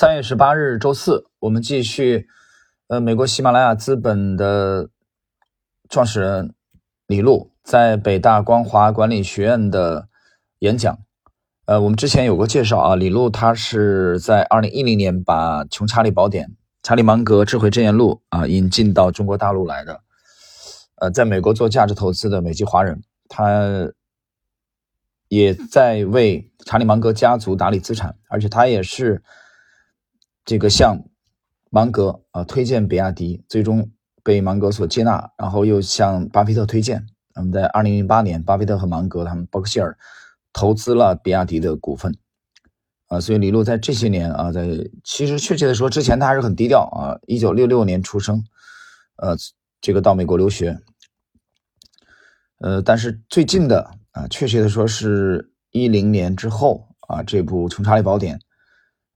三月十八日周四，我们继续，呃，美国喜马拉雅资本的创始人李路在北大光华管理学院的演讲。呃，我们之前有过介绍啊，李路他是在二零一零年把《穷查理宝典》《查理芒格智慧箴言录》啊引进到中国大陆来的。呃，在美国做价值投资的美籍华人，他也在为查理芒格家族打理资产，而且他也是。这个向芒格啊推荐比亚迪，最终被芒格所接纳，然后又向巴菲特推荐。那么在二零零八年，巴菲特和芒格他们伯克希尔投资了比亚迪的股份啊，所以李路在这些年啊，在其实确切的说，之前他还是很低调啊。一九六六年出生，呃，这个到美国留学，呃，但是最近的啊，确切的说是一零年之后啊，这部《穷查理宝典》。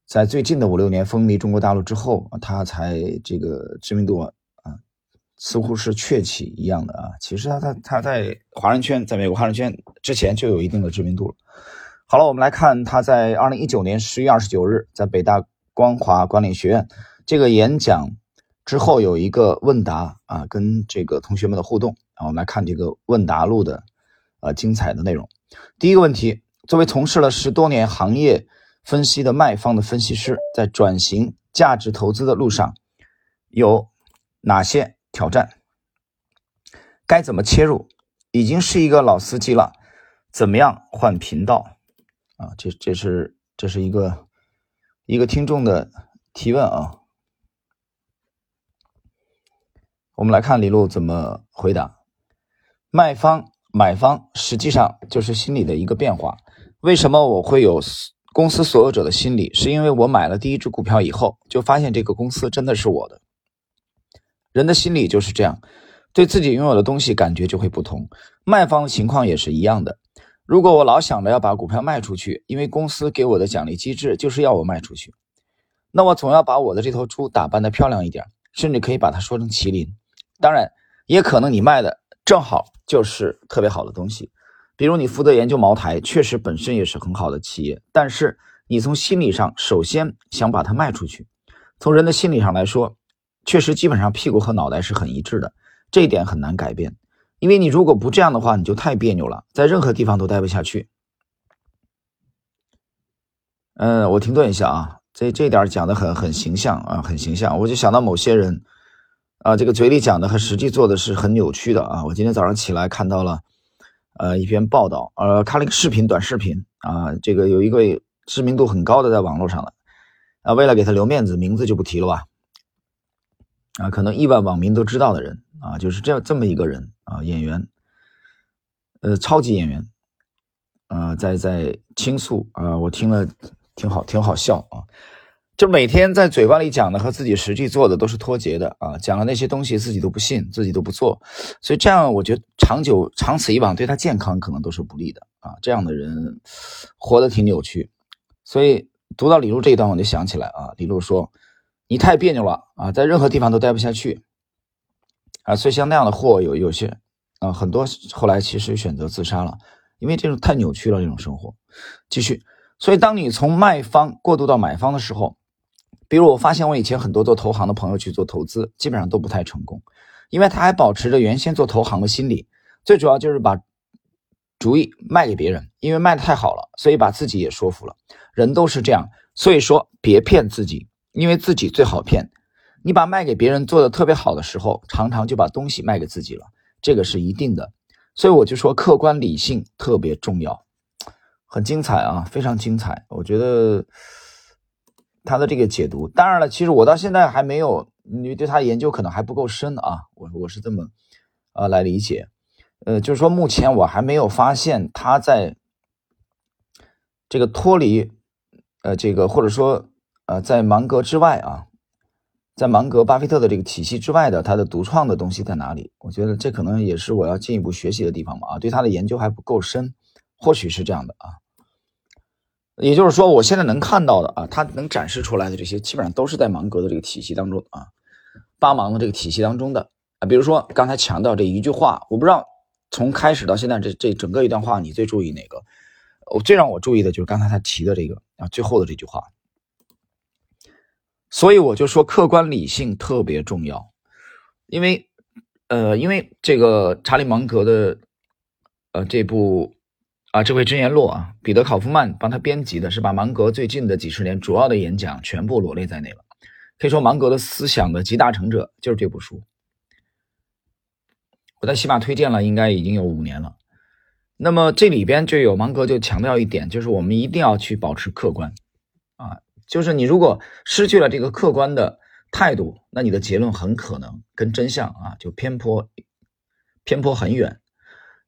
在最近的五六年风靡中国大陆之后，他才这个知名度啊，似乎是鹊起一样的啊。其实他他他在华人圈，在美国华人圈之前就有一定的知名度了。好了，我们来看他在二零一九年十月二十九日在北大光华管理学院这个演讲之后有一个问答啊，跟这个同学们的互动啊，我们来看这个问答录的呃精彩的内容。第一个问题，作为从事了十多年行业。分析的卖方的分析师在转型价值投资的路上有哪些挑战？该怎么切入？已经是一个老司机了，怎么样换频道？啊，这这是这是一个一个听众的提问啊。我们来看李璐怎么回答：卖方、买方实际上就是心理的一个变化。为什么我会有？公司所有者的心理，是因为我买了第一只股票以后，就发现这个公司真的是我的。人的心理就是这样，对自己拥有的东西感觉就会不同。卖方的情况也是一样的。如果我老想着要把股票卖出去，因为公司给我的奖励机制就是要我卖出去，那我总要把我的这头猪打扮得漂亮一点，甚至可以把它说成麒麟。当然，也可能你卖的正好就是特别好的东西。比如你负责研究茅台，确实本身也是很好的企业，但是你从心理上首先想把它卖出去。从人的心理上来说，确实基本上屁股和脑袋是很一致的，这一点很难改变。因为你如果不这样的话，你就太别扭了，在任何地方都待不下去。嗯，我停顿一下啊，这这点讲的很很形象啊，很形象。我就想到某些人啊，这个嘴里讲的和实际做的是很扭曲的啊。我今天早上起来看到了。呃，一篇报道，呃，看了一个视频，短视频啊，这个有一个知名度很高的在网络上了，啊，为了给他留面子，名字就不提了吧，啊，可能亿万网民都知道的人啊，就是这样这么一个人啊，演员，呃，超级演员，啊，在在倾诉啊，我听了挺好，挺好笑啊。就每天在嘴巴里讲的和自己实际做的都是脱节的啊，讲了那些东西自己都不信，自己都不做，所以这样我觉得长久长此以往对他健康可能都是不利的啊。这样的人活得挺扭曲，所以读到李璐这一段我就想起来啊，李璐说你太别扭了啊，在任何地方都待不下去啊，所以像那样的货有有些啊很多后来其实选择自杀了，因为这种太扭曲了这种生活。继续，所以当你从卖方过渡到买方的时候。比如我发现我以前很多做投行的朋友去做投资，基本上都不太成功，因为他还保持着原先做投行的心理，最主要就是把主意卖给别人，因为卖的太好了，所以把自己也说服了。人都是这样，所以说别骗自己，因为自己最好骗。你把卖给别人做的特别好的时候，常常就把东西卖给自己了，这个是一定的。所以我就说客观理性特别重要，很精彩啊，非常精彩，我觉得。他的这个解读，当然了，其实我到现在还没有，你对他研究可能还不够深啊。我我是这么，呃，来理解，呃，就是说目前我还没有发现他在这个脱离，呃，这个或者说呃，在芒格之外啊，在芒格、巴菲特的这个体系之外的他的独创的东西在哪里？我觉得这可能也是我要进一步学习的地方嘛。啊，对他的研究还不够深，或许是这样的啊。也就是说，我现在能看到的啊，他能展示出来的这些，基本上都是在芒格的这个体系当中啊，巴芒的这个体系当中的啊。比如说刚才强调这一句话，我不知道从开始到现在这这整个一段话，你最注意哪个？我最让我注意的就是刚才他提的这个啊，最后的这句话，所以我就说客观理性特别重要，因为，呃，因为这个查理芒格的，呃，这部啊《这位真言录》啊，彼得考夫曼帮他编辑的是把芒格最近的几十年主要的演讲全部罗列在内了。可以说，芒格的思想的集大成者就是这部书。我在喜马推荐了，应该已经有五年了。那么这里边就有芒格就强调一点，就是我们一定要去保持客观啊，就是你如果失去了这个客观的态度，那你的结论很可能跟真相啊就偏颇偏颇很远。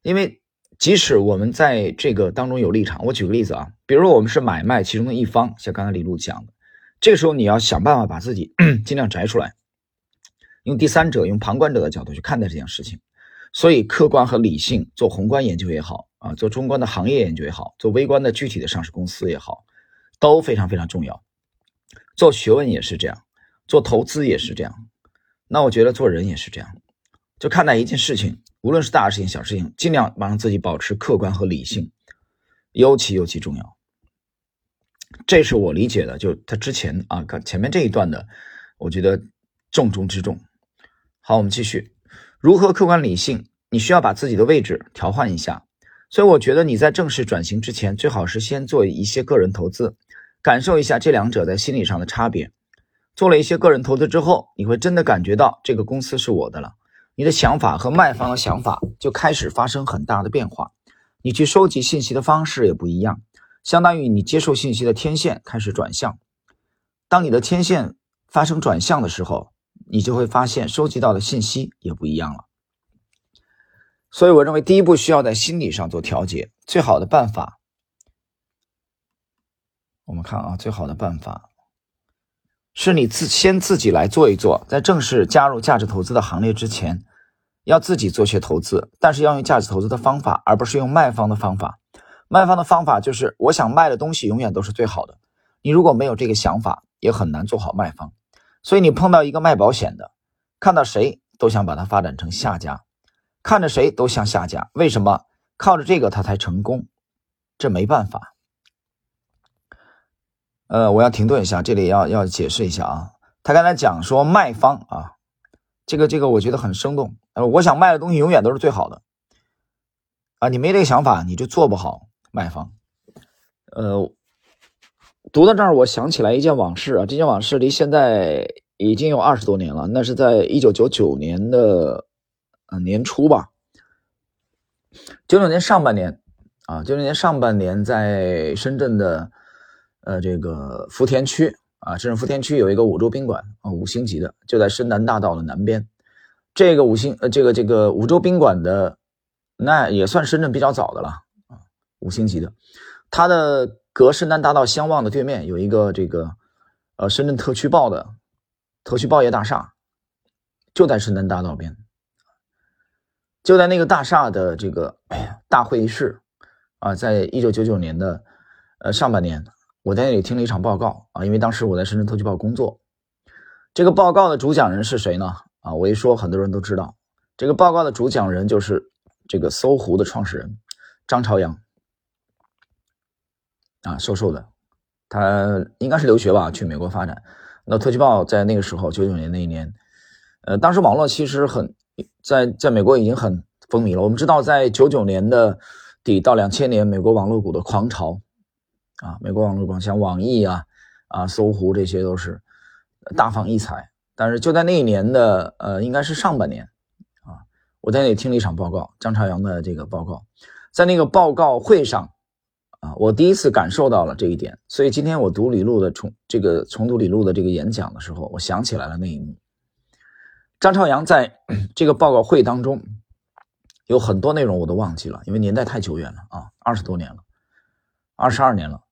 因为即使我们在这个当中有立场，我举个例子啊，比如说我们是买卖其中的一方，像刚才李璐讲的，这个时候你要想办法把自己 尽量摘出来，用第三者、用旁观者的角度去看待这件事情。所以，客观和理性做宏观研究也好啊，做中观的行业研究也好，做微观的具体的上市公司也好，都非常非常重要。做学问也是这样，做投资也是这样。那我觉得做人也是这样，就看待一件事情，无论是大事情、小事情，尽量让自己保持客观和理性，尤其尤其重要。这是我理解的，就他之前啊，看前面这一段的，我觉得重中之重。好，我们继续。如何客观理性？你需要把自己的位置调换一下。所以我觉得你在正式转型之前，最好是先做一些个人投资，感受一下这两者在心理上的差别。做了一些个人投资之后，你会真的感觉到这个公司是我的了。你的想法和卖方的想法就开始发生很大的变化。你去收集信息的方式也不一样，相当于你接受信息的天线开始转向。当你的天线发生转向的时候，你就会发现收集到的信息也不一样了，所以我认为第一步需要在心理上做调节。最好的办法，我们看啊，最好的办法是你自先自己来做一做，在正式加入价值投资的行列之前，要自己做些投资，但是要用价值投资的方法，而不是用卖方的方法。卖方的方法就是我想卖的东西永远都是最好的，你如果没有这个想法，也很难做好卖方。所以你碰到一个卖保险的，看到谁都想把它发展成下家，看着谁都像下家。为什么？靠着这个他才成功，这没办法。呃，我要停顿一下，这里要要解释一下啊。他刚才讲说卖方啊，这个这个我觉得很生动。呃，我想卖的东西永远都是最好的啊，你没这个想法，你就做不好卖方。呃。读到这儿，我想起来一件往事啊，这件往事离现在已经有二十多年了。那是在一九九九年的呃年初吧，九九年上半年啊，九九年上半年在深圳的呃这个福田区啊，深圳福田区有一个五洲宾馆啊，五星级的，就在深南大道的南边。这个五星呃这个这个五洲宾馆的那也算深圳比较早的了啊，五星级的，它的。隔深南大道相望的对面有一个这个，呃，深圳特区报的特区报业大厦，就在深南大道边，就在那个大厦的这个大会议室啊，在一九九九年的呃上半年，我在那里听了一场报告啊，因为当时我在深圳特区报工作，这个报告的主讲人是谁呢？啊，我一说很多人都知道，这个报告的主讲人就是这个搜狐的创始人张朝阳。啊，瘦瘦的，他应该是留学吧，去美国发展。那特区报在那个时候，九九年那一年，呃，当时网络其实很在在美国已经很风靡了。我们知道，在九九年的底到两千年，美国网络股的狂潮啊，美国网络广像网易啊、啊搜狐这些都是大放异彩。但是就在那一年的呃，应该是上半年啊，我在那里听了一场报告，张朝阳的这个报告，在那个报告会上。啊，我第一次感受到了这一点，所以今天我读李路的重这个重读李路的这个演讲的时候，我想起来了那一幕。张朝阳在 这个报告会当中有很多内容我都忘记了，因为年代太久远了啊，二十多年了，二十二年了。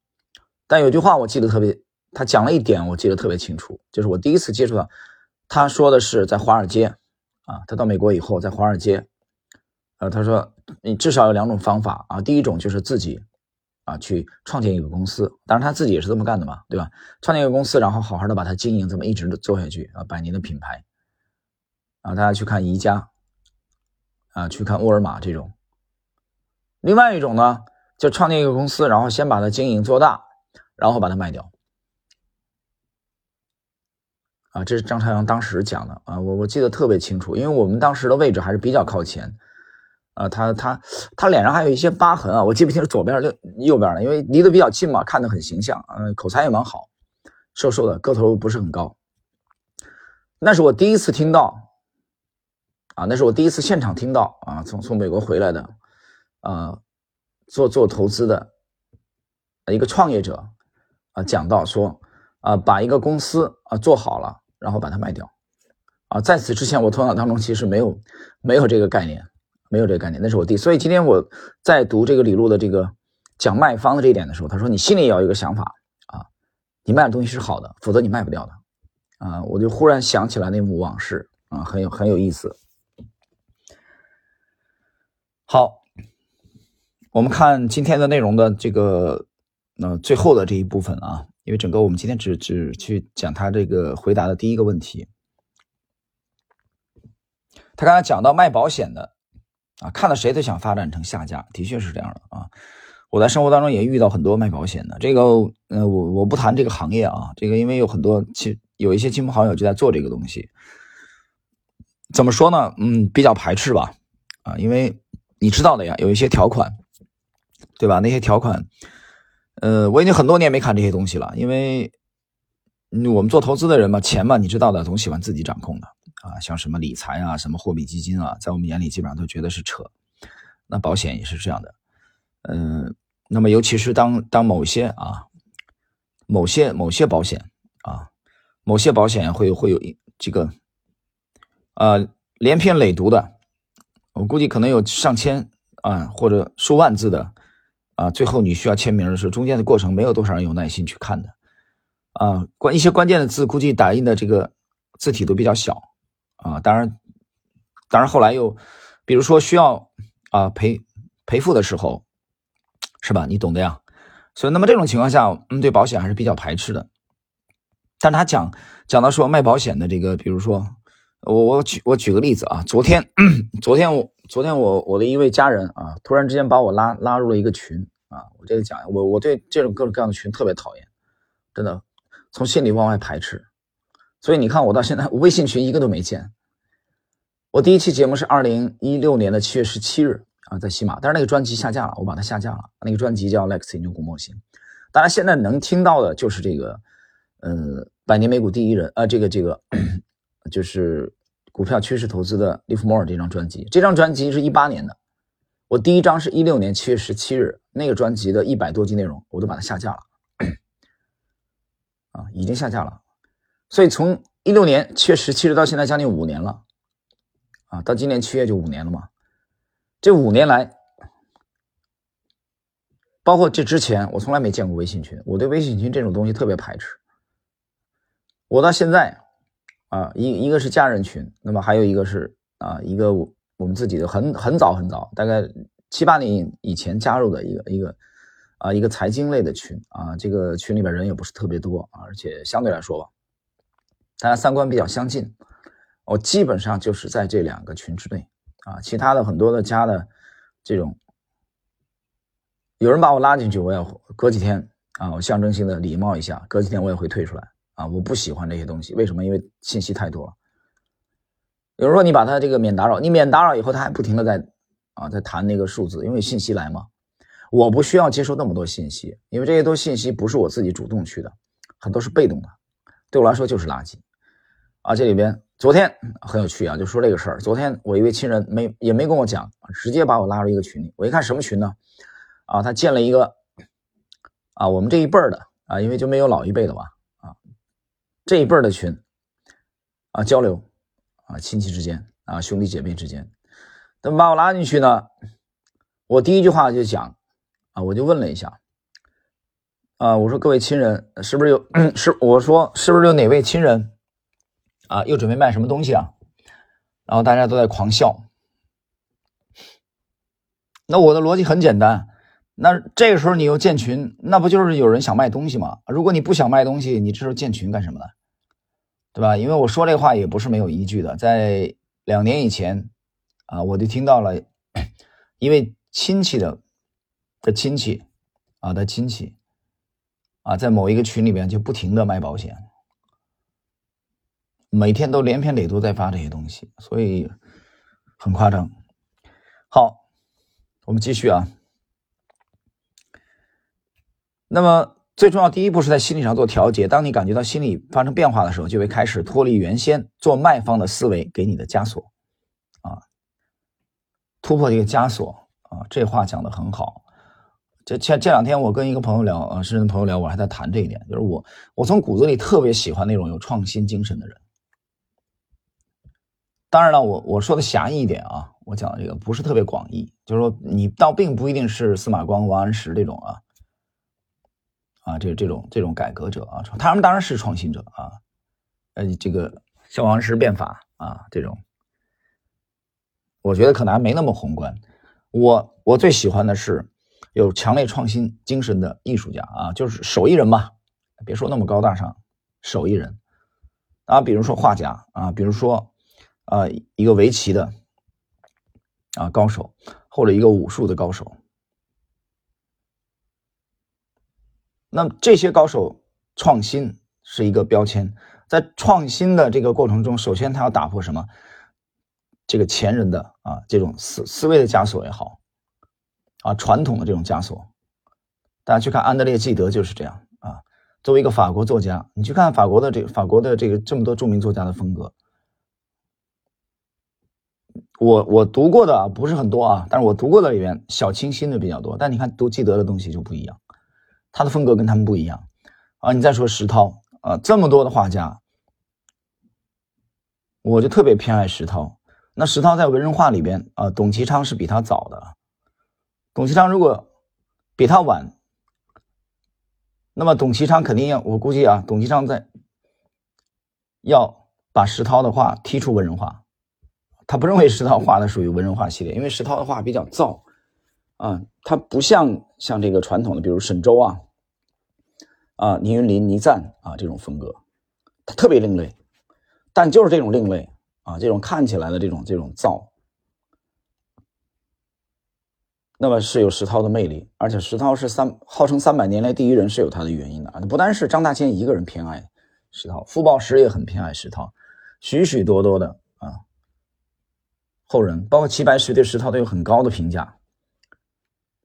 但有句话我记得特别，他讲了一点我记得特别清楚，就是我第一次接触到，他说的是在华尔街啊，他到美国以后在华尔街，呃，他说你至少有两种方法啊，第一种就是自己。啊，去创建一个公司，当然他自己也是这么干的嘛，对吧？创建一个公司，然后好好的把它经营，这么一直做下去啊，百年的品牌。啊，大家去看宜家，啊，去看沃尔玛这种。另外一种呢，就创建一个公司，然后先把它经营做大，然后把它卖掉。啊，这是张朝阳当时讲的啊，我我记得特别清楚，因为我们当时的位置还是比较靠前，啊，他他他脸上还有一些疤痕啊，我记不清是左边右右边的，因为离得比较近嘛，看得很形象，嗯，口才也蛮好，瘦瘦的，个头不是很高。那是我第一次听到，啊，那是我第一次现场听到啊，从从美国回来的，啊，做做投资的一个创业者啊，讲到说啊，把一个公司啊做好了。然后把它卖掉，啊，在此之前我头脑当中其实没有没有这个概念，没有这个概念，那是我弟。所以今天我在读这个李路的这个讲卖方的这一点的时候，他说你心里也要有一个想法啊，你卖的东西是好的，否则你卖不掉的，啊，我就忽然想起来那幕往事啊，很有很有意思。好，我们看今天的内容的这个那最后的这一部分啊。因为整个我们今天只只去讲他这个回答的第一个问题，他刚才讲到卖保险的啊，看到谁都想发展成下家，的确是这样的啊。我在生活当中也遇到很多卖保险的，这个呃，我我不谈这个行业啊，这个因为有很多亲有一些亲朋好友就在做这个东西，怎么说呢？嗯，比较排斥吧啊，因为你知道的呀，有一些条款，对吧？那些条款。呃，我已经很多年没看这些东西了，因为我们做投资的人嘛，钱嘛，你知道的，总喜欢自己掌控的啊。像什么理财啊，什么货币基金啊，在我们眼里基本上都觉得是扯。那保险也是这样的，嗯，那么尤其是当当某些啊，某些某些保险啊，某些保险会会有这个呃连篇累牍的，我估计可能有上千啊或者数万字的。啊，最后你需要签名的时候，中间的过程没有多少人有耐心去看的，啊，关一些关键的字，估计打印的这个字体都比较小，啊，当然，当然后来又，比如说需要啊赔赔付的时候，是吧？你懂的呀。所以那么这种情况下，嗯，对保险还是比较排斥的。但他讲讲到说卖保险的这个，比如说我我举我举个例子啊，昨天昨天我。昨天我我的一位家人啊，突然之间把我拉拉入了一个群啊，我这个讲我我对这种各种各样的群特别讨厌，真的从心里往外排斥，所以你看我到现在微信群一个都没建。我第一期节目是二零一六年的七月十七日啊，在喜马，但是那个专辑下架了，我把它下架了。那个专辑叫 Lex 研究股模型，大家现在能听到的就是这个，呃，百年美股第一人啊，这个这个就是。股票趋势投资的利弗莫尔这张专辑，这张专辑是一八年的，我第一张是一六年七月十七日，那个专辑的一百多集内容我都把它下架了，啊，已经下架了，所以从一六年七月十七日到现在将近五年了，啊，到今年七月就五年了嘛，这五年来，包括这之前，我从来没见过微信群，我对微信群这种东西特别排斥，我到现在。啊，一一个是家人群，那么还有一个是啊，一个我我们自己的很很早很早，大概七八年以前加入的一个一个啊一个财经类的群啊，这个群里边人也不是特别多，而且相对来说吧，大家三观比较相近，我基本上就是在这两个群之内啊，其他的很多的加的这种，有人把我拉进去，我也隔几天啊，我象征性的礼貌一下，隔几天我也会退出来。啊，我不喜欢这些东西，为什么？因为信息太多了。有人说你把他这个免打扰，你免打扰以后，他还不停的在啊在谈那个数字，因为信息来嘛。我不需要接收那么多信息，因为这些都信息不是我自己主动去的，很多是被动的，对我来说就是垃圾。啊，这里边昨天很有趣啊，就说这个事儿。昨天我一位亲人没也没跟我讲，直接把我拉入一个群里。我一看什么群呢？啊，他建了一个啊我们这一辈儿的啊，因为就没有老一辈的吧。这一辈儿的群啊，交流啊，亲戚之间啊，兄弟姐妹之间，他们把我拉进去呢，我第一句话就讲啊，我就问了一下啊，我说各位亲人是不是有 是我说是不是有哪位亲人啊又准备卖什么东西啊？然后大家都在狂笑。那我的逻辑很简单，那这个时候你又建群，那不就是有人想卖东西吗？如果你不想卖东西，你这时候建群干什么呢？对吧？因为我说这话也不是没有依据的。在两年以前，啊，我就听到了一位亲戚的的亲戚，啊的亲戚，啊，在某一个群里边就不停的卖保险，每天都连篇累牍在发这些东西，所以很夸张。好，我们继续啊。那么最重要，第一步是在心理上做调节。当你感觉到心理发生变化的时候，就会开始脱离原先做卖方的思维给你的枷锁啊，突破这个枷锁啊。这话讲的很好。这前这两天我跟一个朋友聊啊，深圳朋友聊，我还在谈这一点，就是我我从骨子里特别喜欢那种有创新精神的人。当然了，我我说的狭义一点啊，我讲的这个不是特别广义，就是说你倒并不一定是司马光、王安石这种啊，啊，这这种这种改革者啊，他们当然是创新者啊，呃，这个像王时变法啊这种，我觉得可能还没那么宏观。我我最喜欢的是。有强烈创新精神的艺术家啊，就是手艺人嘛，别说那么高大上，手艺人啊，比如说画家啊，比如说啊一个围棋的啊高手，或者一个武术的高手。那这些高手创新是一个标签，在创新的这个过程中，首先他要打破什么？这个前人的啊这种思思维的枷锁也好。啊，传统的这种枷锁，大家去看安德烈·纪德就是这样啊。作为一个法国作家，你去看法国的这法国的这个这么多著名作家的风格，我我读过的不是很多啊，但是我读过的里面小清新的比较多。但你看读纪德的东西就不一样，他的风格跟他们不一样啊。你再说石涛啊，这么多的画家，我就特别偏爱石涛。那石涛在文人画里边啊，董其昌是比他早的。董其昌如果比他晚，那么董其昌肯定要，我估计啊，董其昌在要把石涛的画踢出文人画，他不认为石涛画的属于文人画系列，因为石涛的画比较燥啊，他不像像这个传统的，比如沈周啊啊倪云林、倪瓒啊这种风格，他特别另类，但就是这种另类啊，这种看起来的这种这种造。那么是有石涛的魅力，而且石涛是三号称三百年来第一人，是有他的原因的啊！不单是张大千一个人偏爱石涛，傅抱石也很偏爱石涛，许许多多的啊后人，包括齐白石对石涛都有很高的评价。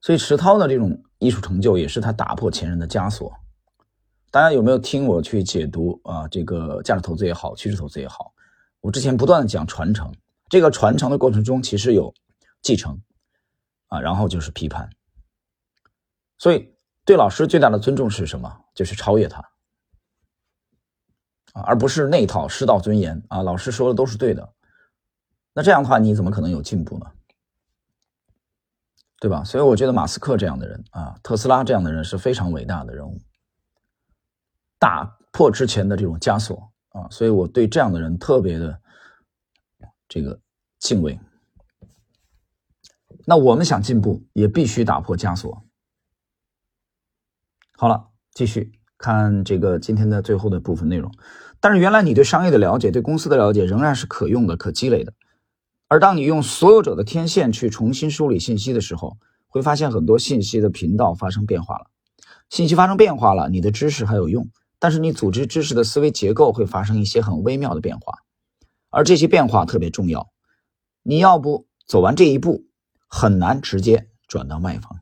所以石涛的这种艺术成就，也是他打破前人的枷锁。大家有没有听我去解读啊？这个价值投资也好，趋势投资也好，我之前不断的讲传承，这个传承的过程中，其实有继承。啊，然后就是批判，所以对老师最大的尊重是什么？就是超越他啊，而不是那一套师道尊严啊。老师说的都是对的，那这样的话你怎么可能有进步呢？对吧？所以我觉得马斯克这样的人啊，特斯拉这样的人是非常伟大的人物，打破之前的这种枷锁啊，所以我对这样的人特别的这个敬畏。那我们想进步，也必须打破枷锁。好了，继续看这个今天的最后的部分内容。但是原来你对商业的了解、对公司的了解仍然是可用的、可积累的。而当你用所有者的天线去重新梳理信息的时候，会发现很多信息的频道发生变化了。信息发生变化了，你的知识还有用，但是你组织知识的思维结构会发生一些很微妙的变化，而这些变化特别重要。你要不走完这一步？很难直接转到卖方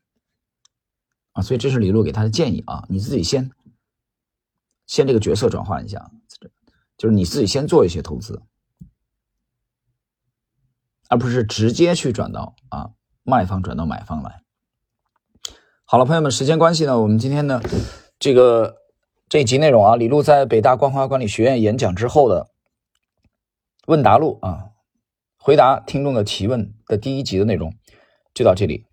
啊，所以这是李璐给他的建议啊，你自己先先这个角色转换一下，就是你自己先做一些投资，而不是直接去转到啊卖方转到买方来。好了，朋友们，时间关系呢，我们今天呢这个这一集内容啊，李璐在北大光华管理学院演讲之后的问答录啊，回答听众的提问的第一集的内容。就到这里。